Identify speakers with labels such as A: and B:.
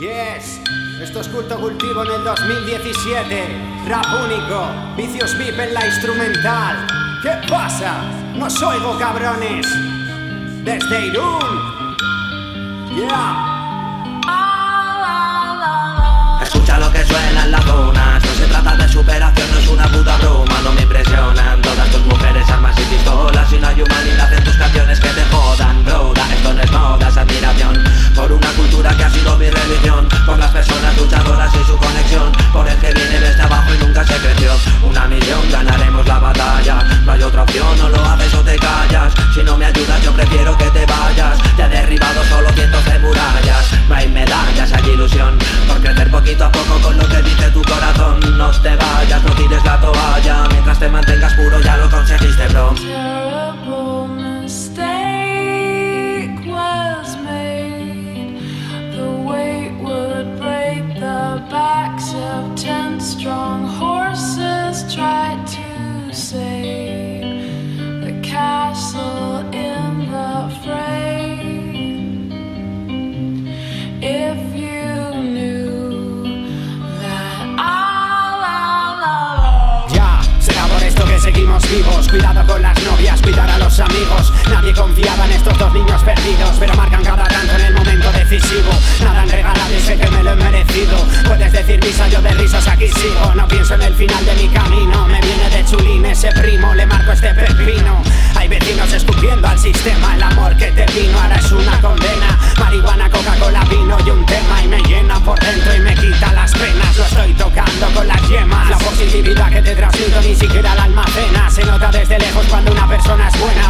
A: Yes, esto es culto cultivo en el 2017. Rap único, vicios VIP en la instrumental. ¿Qué pasa? No oigo cabrones. Desde Irún. Yeah.
B: Opción, no lo haces o te callas. Si no me ayudas yo prefiero que te vayas. Te he derribado solo cientos de murallas. No hay medallas, hay ilusión. Por crecer poquito a poco con lo que dice tu corazón. No te vayas, no tires la toalla. Mientras te mantengas puro ya lo conseguiste bro
A: seguimos vivos. Cuidado con las novias, cuidar a los amigos. Nadie confiaba en estos dos niños perdidos, pero marcan cada tanto en el momento decisivo. Nada han regalado y sé que me lo he merecido. Puedes decir misa, yo de risas aquí sigo. No pienso en el final de mi camino. Me viene de chulín ese primo, le marco este pepino. Hay vecinos escupiendo al sistema. El amor de ni siquiera la almacena. Se nota desde lejos cuando una persona es buena.